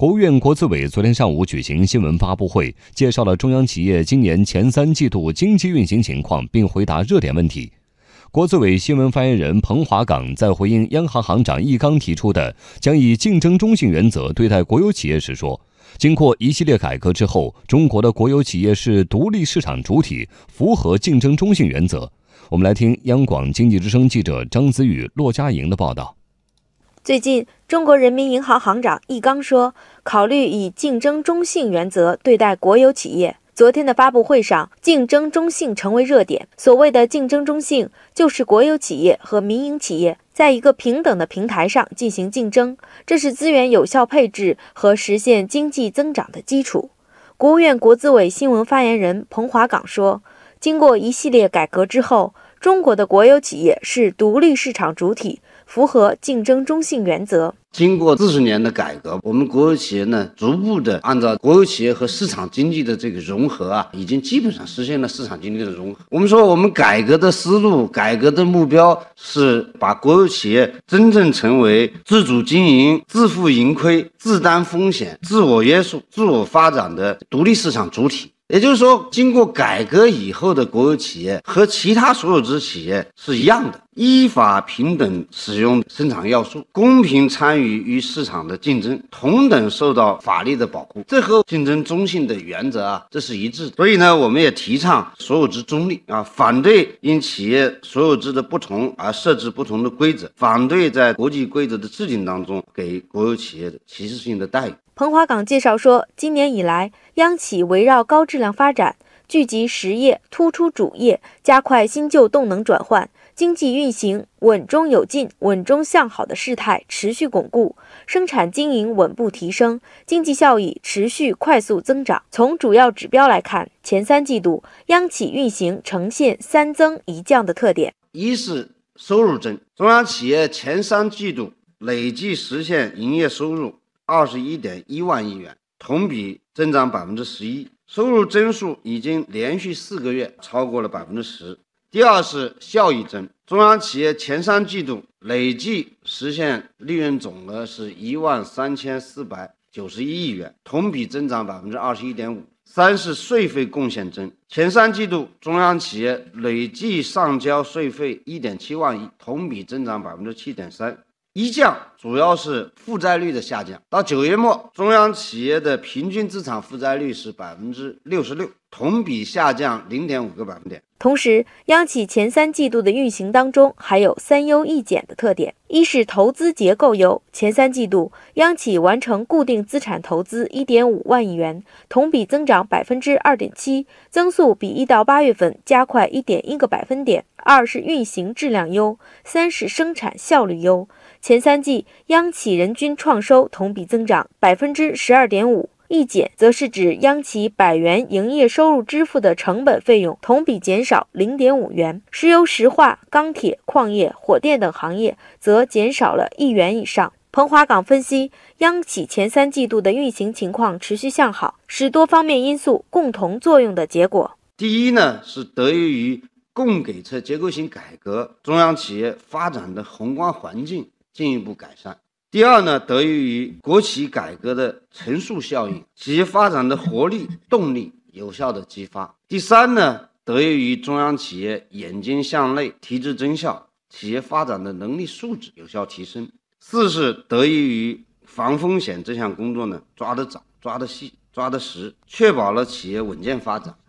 国务院国资委昨天上午举行新闻发布会，介绍了中央企业今年前三季度经济运行情况，并回答热点问题。国资委新闻发言人彭华岗在回应央行行长易纲提出的将以竞争中性原则对待国有企业时说：“经过一系列改革之后，中国的国有企业是独立市场主体，符合竞争中性原则。”我们来听央广经济之声记者张子宇、骆佳莹的报道。最近，中国人民银行行长易纲说，考虑以竞争中性原则对待国有企业。昨天的发布会上，竞争中性成为热点。所谓的竞争中性，就是国有企业和民营企业在一个平等的平台上进行竞争，这是资源有效配置和实现经济增长的基础。国务院国资委新闻发言人彭华岗说，经过一系列改革之后，中国的国有企业是独立市场主体。符合竞争中性原则。经过四十年的改革，我们国有企业呢，逐步的按照国有企业和市场经济的这个融合啊，已经基本上实现了市场经济的融合。我们说，我们改革的思路、改革的目标是把国有企业真正成为自主经营、自负盈亏、自担风险、自我约束、自我发展的独立市场主体。也就是说，经过改革以后的国有企业和其他所有制企业是一样的，依法平等使用生产要素，公平参与与市场的竞争，同等受到法律的保护。这和竞争中性的原则啊，这是一致的。所以呢，我们也提倡所有制中立啊，反对因企业所有制的不同而设置不同的规则，反对在国际规则的制定当中给国有企业的歧视性的待遇。彭华岗介绍说，今年以来，央企围绕高质量发展、聚集实业、突出主业，加快新旧动能转换，经济运行稳中有进、稳中向好的势态持续巩固，生产经营稳步提升，经济效益持续快速增长。从主要指标来看，前三季度央企运行呈现三增一降的特点：一是收入增，中央企业前三季度累计实现营业收入。二十一点一万亿元，同比增长百分之十一，收入增速已经连续四个月超过了百分之十。第二是效益增，中央企业前三季度累计实现利润总额是一万三千四百九十一亿元，同比增长百分之二十一点五。三是税费贡献增，前三季度中央企业累计上交税费一点七万亿，同比增长百分之七点三。一降主要是负债率的下降。到九月末，中央企业的平均资产负债率是百分之六十六，同比下降零点五个百分点。同时，央企前三季度的运行当中还有三优一减的特点：一是投资结构优，前三季度央企完成固定资产投资一点五万亿元，同比增长百分之二点七，增速比一到八月份加快一点一个百分点；二是运行质量优，三是生产效率优。前三季央企人均创收同比增长百分之十二点五，一减则是指央企百元营业收入支付的成本费用同比减少零点五元，石油石化、钢铁、矿业、火电等行业则减少了一元以上。彭华岗分析，央企前三季度的运行情况持续向好，是多方面因素共同作用的结果。第一呢，是得益于供给侧结构性改革，中央企业发展的宏观环境。进一步改善。第二呢，得益于国企改革的乘数效应，企业发展的活力、动力有效的激发。第三呢，得益于中央企业眼睛向内、提质增效，企业发展的能力素质有效提升。四是得益于防风险这项工作呢，抓得早、抓得细、抓得实，确保了企业稳健发展。